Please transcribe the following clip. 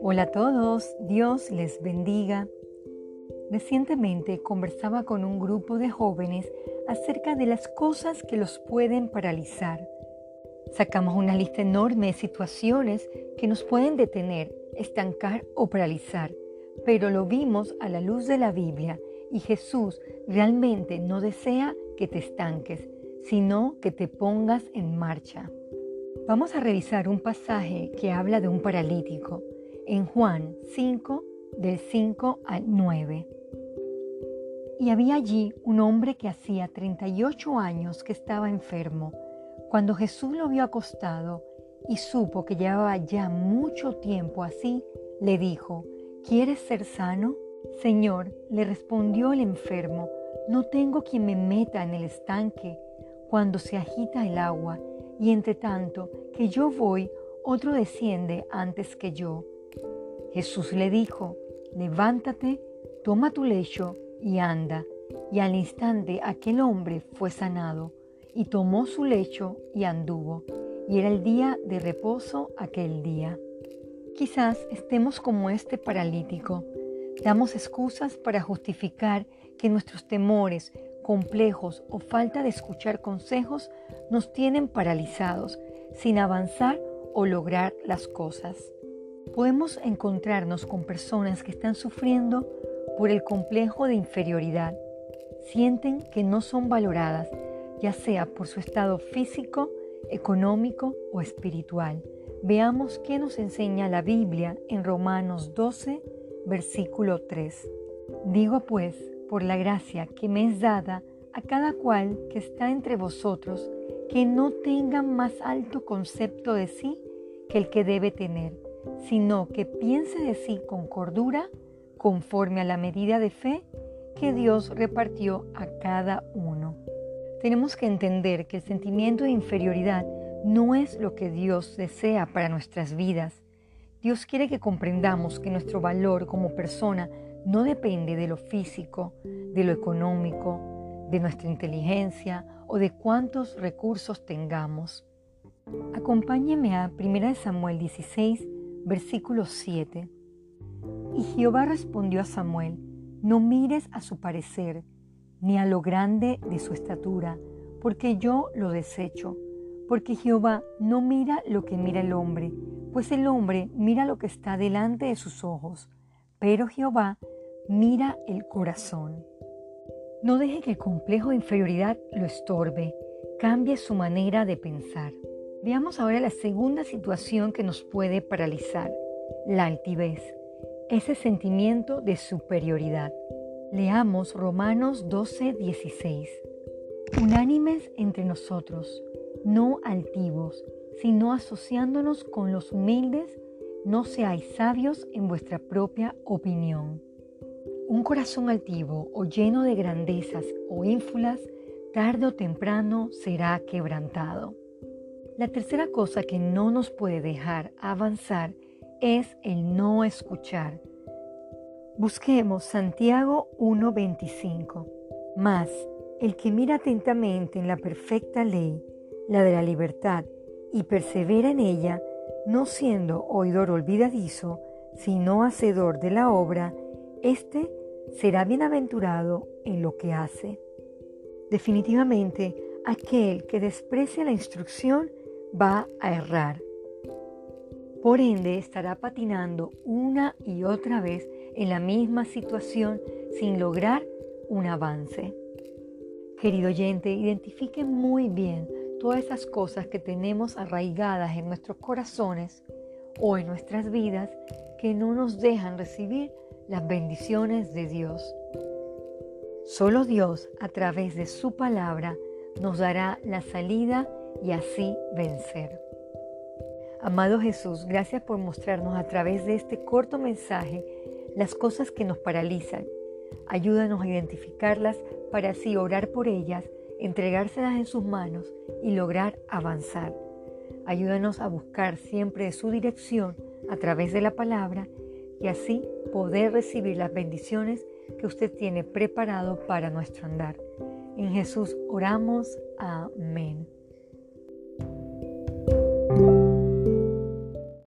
Hola a todos, Dios les bendiga. Recientemente conversaba con un grupo de jóvenes acerca de las cosas que los pueden paralizar. Sacamos una lista enorme de situaciones que nos pueden detener, estancar o paralizar, pero lo vimos a la luz de la Biblia y Jesús realmente no desea que te estanques, sino que te pongas en marcha. Vamos a revisar un pasaje que habla de un paralítico en Juan 5 del 5 al 9. Y había allí un hombre que hacía 38 años que estaba enfermo. Cuando Jesús lo vio acostado y supo que llevaba ya mucho tiempo así, le dijo, ¿quieres ser sano? Señor, le respondió el enfermo, no tengo quien me meta en el estanque cuando se agita el agua, y entre tanto que yo voy, otro desciende antes que yo. Jesús le dijo, levántate, toma tu lecho y anda. Y al instante aquel hombre fue sanado, y tomó su lecho y anduvo. Y era el día de reposo aquel día. Quizás estemos como este paralítico. Damos excusas para justificar que nuestros temores, complejos o falta de escuchar consejos nos tienen paralizados, sin avanzar o lograr las cosas. Podemos encontrarnos con personas que están sufriendo por el complejo de inferioridad. Sienten que no son valoradas, ya sea por su estado físico, económico o espiritual. Veamos qué nos enseña la Biblia en Romanos 12, versículo 3. Digo pues, por la gracia que me es dada a cada cual que está entre vosotros, que no tenga más alto concepto de sí que el que debe tener, sino que piense de sí con cordura, conforme a la medida de fe que Dios repartió a cada uno. Tenemos que entender que el sentimiento de inferioridad no es lo que Dios desea para nuestras vidas. Dios quiere que comprendamos que nuestro valor como persona no depende de lo físico, de lo económico, de nuestra inteligencia o de cuántos recursos tengamos. Acompáñeme a 1 Samuel 16, versículo 7. Y Jehová respondió a Samuel, no mires a su parecer, ni a lo grande de su estatura, porque yo lo desecho. Porque Jehová no mira lo que mira el hombre, pues el hombre mira lo que está delante de sus ojos, pero Jehová Mira el corazón. No deje que el complejo de inferioridad lo estorbe. Cambie su manera de pensar. Veamos ahora la segunda situación que nos puede paralizar, la altivez, ese sentimiento de superioridad. Leamos Romanos 12, 16. Unánimes entre nosotros, no altivos, sino asociándonos con los humildes, no seáis sabios en vuestra propia opinión. Un corazón altivo o lleno de grandezas o ínfulas, tarde o temprano será quebrantado. La tercera cosa que no nos puede dejar avanzar es el no escuchar. Busquemos Santiago 1:25. Mas el que mira atentamente en la perfecta ley, la de la libertad, y persevera en ella, no siendo oidor olvidadizo, sino hacedor de la obra, este será bienaventurado en lo que hace. Definitivamente, aquel que desprecia la instrucción va a errar. Por ende, estará patinando una y otra vez en la misma situación sin lograr un avance. Querido oyente, identifique muy bien todas esas cosas que tenemos arraigadas en nuestros corazones o en nuestras vidas que no nos dejan recibir las bendiciones de Dios. Solo Dios, a través de su palabra, nos dará la salida y así vencer. Amado Jesús, gracias por mostrarnos a través de este corto mensaje las cosas que nos paralizan. Ayúdanos a identificarlas para así orar por ellas, entregárselas en sus manos y lograr avanzar. Ayúdanos a buscar siempre su dirección a través de la palabra y así poder recibir las bendiciones que usted tiene preparado para nuestro andar. En Jesús oramos. Amén.